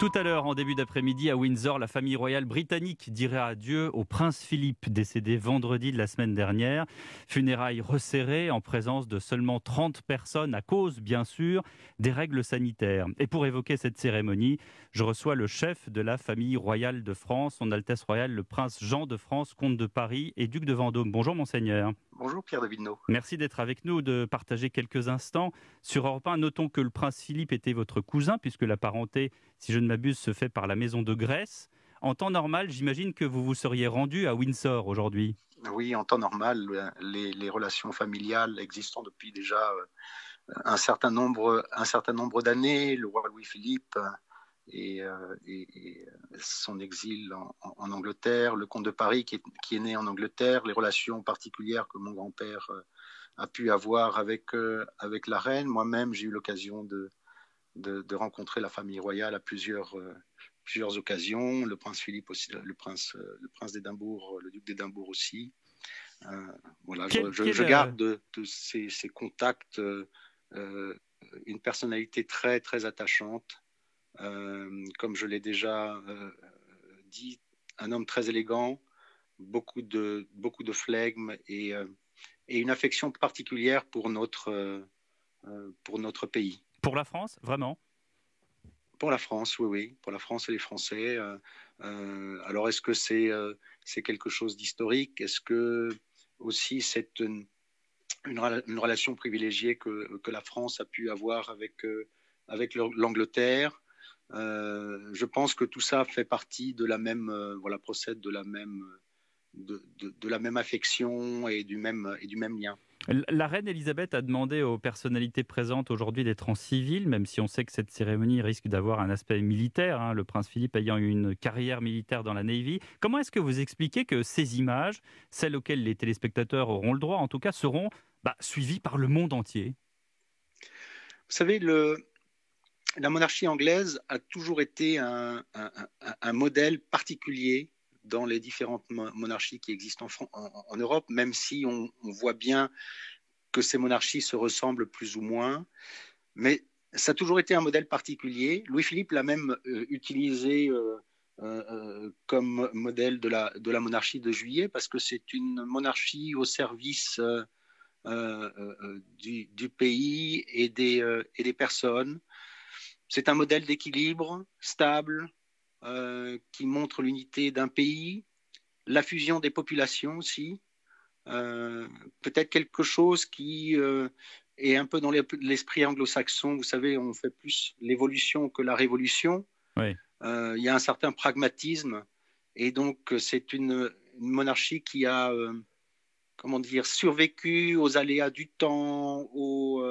Tout à l'heure, en début d'après-midi, à Windsor, la famille royale britannique dirait adieu au prince Philippe, décédé vendredi de la semaine dernière. Funérailles resserrées en présence de seulement 30 personnes à cause, bien sûr, des règles sanitaires. Et pour évoquer cette cérémonie, je reçois le chef de la famille royale de France, son Altesse royale, le prince Jean de France, comte de Paris et duc de Vendôme. Bonjour, monseigneur. Bonjour Pierre de Villeneuve. Merci d'être avec nous, de partager quelques instants sur Europe 1. Notons que le prince Philippe était votre cousin, puisque la parenté, si je ne m'abuse, se fait par la maison de Grèce. En temps normal, j'imagine que vous vous seriez rendu à Windsor aujourd'hui. Oui, en temps normal, les, relations familiales existant depuis déjà euh, un certain nombre, d'années. Le roi Louis-Philippe et, euh, et, son exil en, Angleterre, le comte de Paris qui est, né en Angleterre, les relations particulières que mon grand-père euh, a pu avoir euh, avec la reine. Moi-même, j'ai eu l'occasion de, de, rencontrer la famille royale à plusieurs, plusieurs occasions, le prince Philippe aussi, le prince, le prince d'Édimbourg, le duc d'Édimbourg aussi. voilà, je, garde de, ces, ces, contacts une personnalité très, très attachante euh, comme je l'ai déjà euh, dit, un homme très élégant, beaucoup de, beaucoup de flegme et, euh, et une affection particulière pour notre, pour notre pays. Pour la France, vraiment? Pour la France, oui, oui, pour la France et les Français. alors, est-ce que c'est c'est quelque chose d'historique? Est-ce que aussi c'est une, relation privilégiée que, la France a pu avoir avec, avec l'Angleterre? Euh, je pense que tout ça fait partie de la même, euh, voilà, procède de la même, de, de, la même affection et du même, et du même lien. La reine Elisabeth a demandé aux personnalités présentes aujourd'hui d'être en civil, même si on sait que cette cérémonie risque d'avoir un aspect militaire, hein, le prince Philippe ayant eu une carrière militaire dans la Navy. Comment est-ce que vous expliquez que ces images, celles auxquelles les téléspectateurs auront le droit en tout cas, seront bah, suivies par le monde entier? Vous savez, la monarchie anglaise a toujours été un, modèle particulier dans les différentes monarchies qui existent en, Europe, même si on, voit bien que ces monarchies se ressemblent plus ou moins. Mais ça a toujours été un modèle particulier. Louis-Philippe l'a même euh, utilisé euh, euh, comme modèle de la, monarchie de juillet, parce que c'est une monarchie au service du, pays et des personnes. C'est un modèle d'équilibre stable euh, qui montre l'unité d'un pays, la fusion des populations aussi, euh, peut-être quelque chose qui euh, est un peu dans l'esprit anglo-saxon. Vous savez, on fait plus l'évolution que la révolution. Il y a un certain pragmatisme et donc c'est une, une, monarchie qui a comment dire survécu aux aléas du temps, aux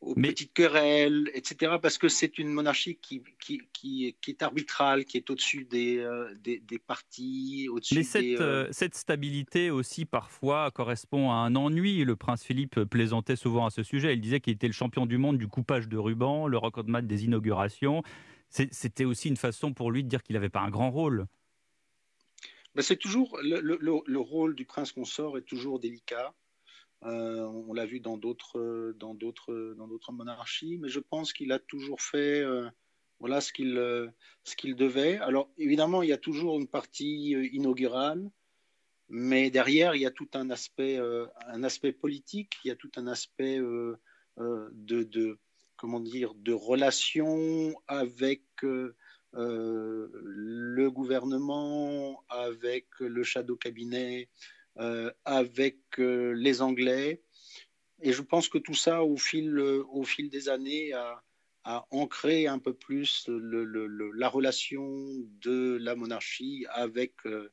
aux petites querelles, etc. Parce que c'est une monarchie qui, qui, qui, est arbitrale, qui est au-dessus des, euh, des, des, partis, au-dessus Mais cette, euh, euh, cette, stabilité aussi parfois correspond à un ennui. Le prince Philippe plaisantait souvent à ce sujet. Il disait qu'il était le champion du monde du coupage de ruban, le recordman des inaugurations. C'était aussi une façon pour lui de dire qu'il n'avait pas un grand rôle. Ben c'est toujours le, le, le, rôle du prince consort est toujours délicat. Euh, on l'a vu dans d'autres, dans d'autres, dans d'autres monarchies, mais je pense qu'il a toujours fait euh, voilà ce qu'il, ce qu'il devait. Alors évidemment, il y a toujours une partie euh, inaugurale, mais derrière, il y a tout un aspect, un aspect politique, il y a tout un aspect de, de, comment dire, de relation avec le gouvernement, avec le shadow cabinet, euh, avec euh, les Anglais. Et je pense que tout ça, au fil, au fil des années, a, ancré un peu plus la relation de la monarchie avec, euh,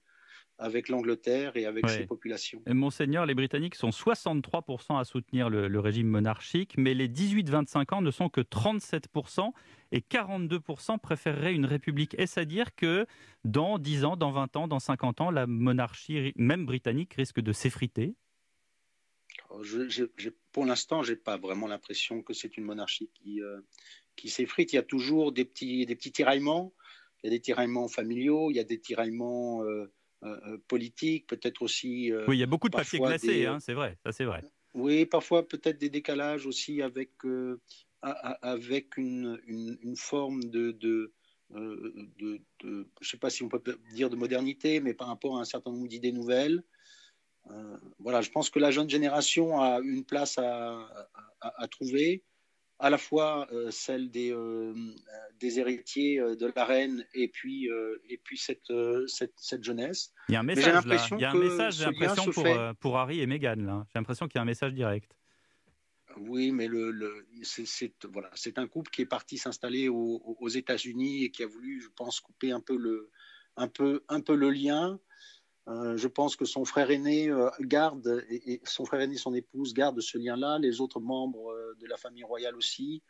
avec l'Angleterre et avec ses populations. Monseigneur, les Britanniques sont 63% à soutenir le, régime monarchique, mais les 18-25 ans ne sont que 37% et 42% préféreraient une république. Est-ce à dire que dans 10 ans, dans 20 ans, dans 50 ans, la monarchie, même britannique, risque de s'effriter? Je, Pour l'instant, je n'ai pas vraiment l'impression que c'est une monarchie qui, euh, qui s'effrite. Il y a toujours des petits, des petits tiraillements. Il y a des tiraillements familiaux, il y a des tiraillements... Euh, euh, euh, politique, peut-être aussi. Euh, oui, il y a beaucoup de papiers glacés, hein, c'est vrai, ça c'est vrai. Oui, parfois peut-être des décalages aussi avec, avec une, une, forme de, de, de, je ne sais pas si on peut dire de modernité, mais par rapport à un certain nombre d'idées nouvelles. voilà, je pense que la jeune génération a une place à, à, à trouver à la fois euh, celle des, euh, des héritiers euh, de la reine et puis, et puis cette, cette, cette, jeunesse. Il y a un message, là. Il y a un message j'ai l'impression, pour, pour, Harry et Meghan. J'ai l'impression qu'il y a un message direct. Oui, mais le, le c'est voilà, un couple qui est parti s'installer aux, aux États-Unis et qui a voulu, je pense, couper un peu le, un peu, un peu le lien. Euh, je pense que son frère aîné euh, garde, et, son frère aîné, son épouse gardent ce lien-là, les autres membres euh, de la famille royale aussi.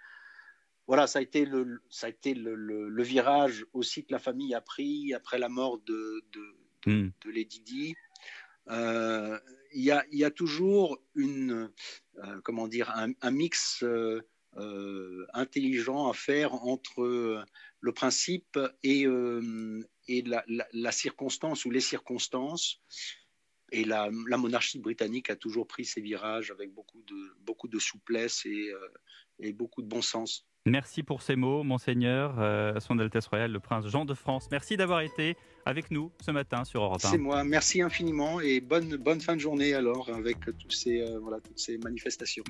Voilà, ça a été le, ça a été le, le, virage aussi que la famille a pris après la mort de, de, hmm. de, Lady Di. Il y, a, y, a, toujours une, comment dire, un, un mix intelligent à faire entre le principe et, et la, la, circonstance ou les circonstances. Et la, la, monarchie britannique a toujours pris ses virages avec beaucoup de, beaucoup de souplesse et, euh, et beaucoup de bon sens. Merci pour ces mots, monseigneur, euh, son Altesse royale, le prince Jean de France. Merci d'avoir été avec nous ce matin sur Europe 1. C'est moi, merci infiniment et bonne, bonne fin de journée alors avec tous ces, euh, voilà, toutes ces manifestations.